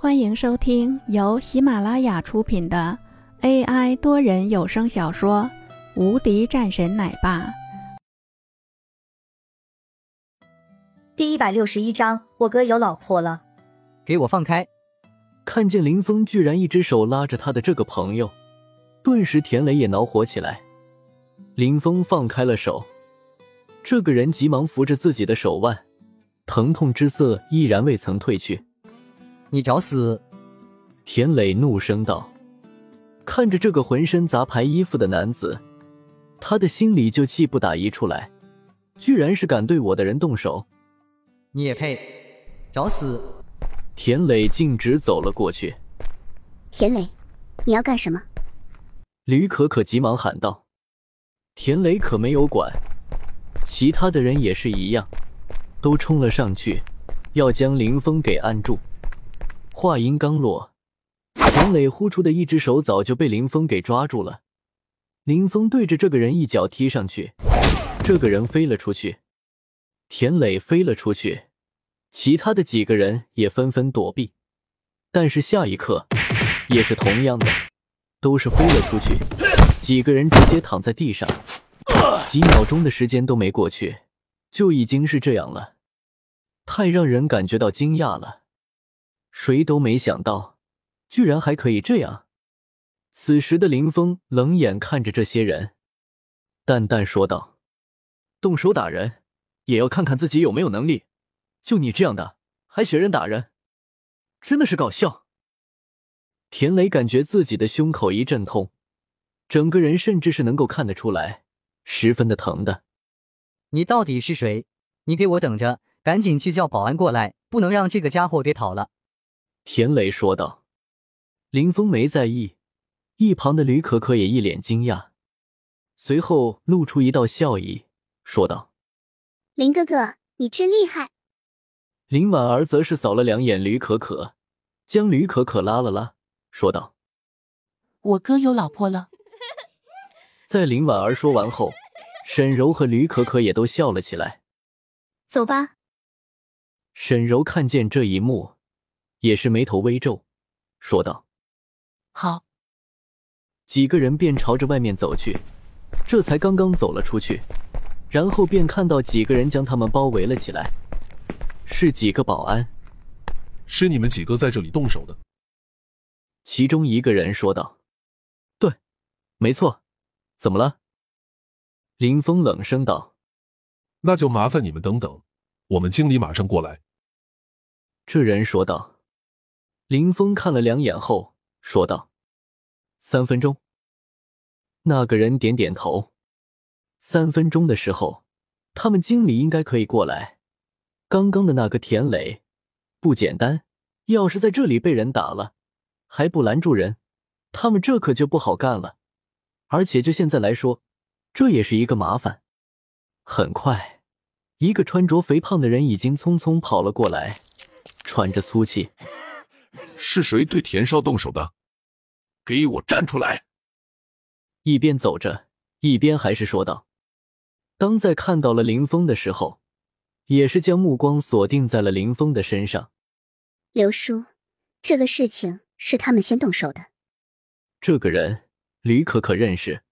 欢迎收听由喜马拉雅出品的 AI 多人有声小说《无敌战神奶爸》第一百六十一章，我哥有老婆了。给我放开！看见林峰居然一只手拉着他的这个朋友，顿时田雷也恼火起来。林峰放开了手，这个人急忙扶着自己的手腕，疼痛之色依然未曾褪去。你找死！田磊怒声道。看着这个浑身杂牌衣服的男子，他的心里就气不打一处来，居然是敢对我的人动手！你也配找死！田磊径直走了过去。田磊，你要干什么？吕可可急忙喊道。田磊可没有管，其他的人也是一样，都冲了上去，要将林峰给按住。话音刚落，田磊呼出的一只手早就被林峰给抓住了。林峰对着这个人一脚踢上去，这个人飞了出去，田磊飞了出去，其他的几个人也纷纷躲避。但是下一刻，也是同样的，都是飞了出去，几个人直接躺在地上。几秒钟的时间都没过去，就已经是这样了，太让人感觉到惊讶了。谁都没想到，居然还可以这样。此时的林峰冷眼看着这些人，淡淡说道：“动手打人，也要看看自己有没有能力。就你这样的，还学人打人，真的是搞笑。”田雷感觉自己的胸口一阵痛，整个人甚至是能够看得出来，十分的疼的。你到底是谁？你给我等着，赶紧去叫保安过来，不能让这个家伙给跑了。田雷说道：“林峰没在意，一旁的吕可可也一脸惊讶，随后露出一道笑意，说道：‘林哥哥，你真厉害。’林婉儿则是扫了两眼吕可可，将吕可可拉了拉，说道：‘我哥有老婆了。’在林婉儿说完后，沈柔和吕可可也都笑了起来。走吧。沈柔看见这一幕。也是眉头微皱，说道：“好。”几个人便朝着外面走去，这才刚刚走了出去，然后便看到几个人将他们包围了起来，是几个保安。是你们几个在这里动手的？其中一个人说道：“对，没错。怎么了？”林峰冷声道：“那就麻烦你们等等，我们经理马上过来。”这人说道。林峰看了两眼后说道：“三分钟。”那个人点点头。三分钟的时候，他们经理应该可以过来。刚刚的那个田磊不简单，要是在这里被人打了，还不拦住人，他们这可就不好干了。而且就现在来说，这也是一个麻烦。很快，一个穿着肥胖的人已经匆匆跑了过来，喘着粗气。是谁对田少动手的？给我站出来！一边走着，一边还是说道。当在看到了林峰的时候，也是将目光锁定在了林峰的身上。刘叔，这个事情是他们先动手的。这个人，吕可可认识。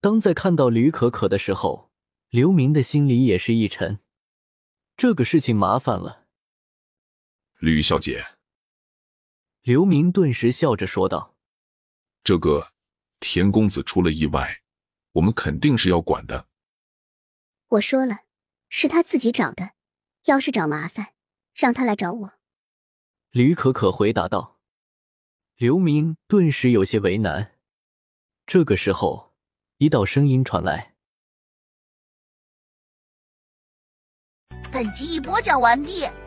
当在看到吕可可的时候，刘明的心里也是一沉。这个事情麻烦了，吕小姐。刘明顿时笑着说道：“这个田公子出了意外，我们肯定是要管的。”我说了，是他自己找的，要是找麻烦，让他来找我。”吕可可回答道。刘明顿时有些为难。这个时候，一道声音传来：“本集已播讲完毕。”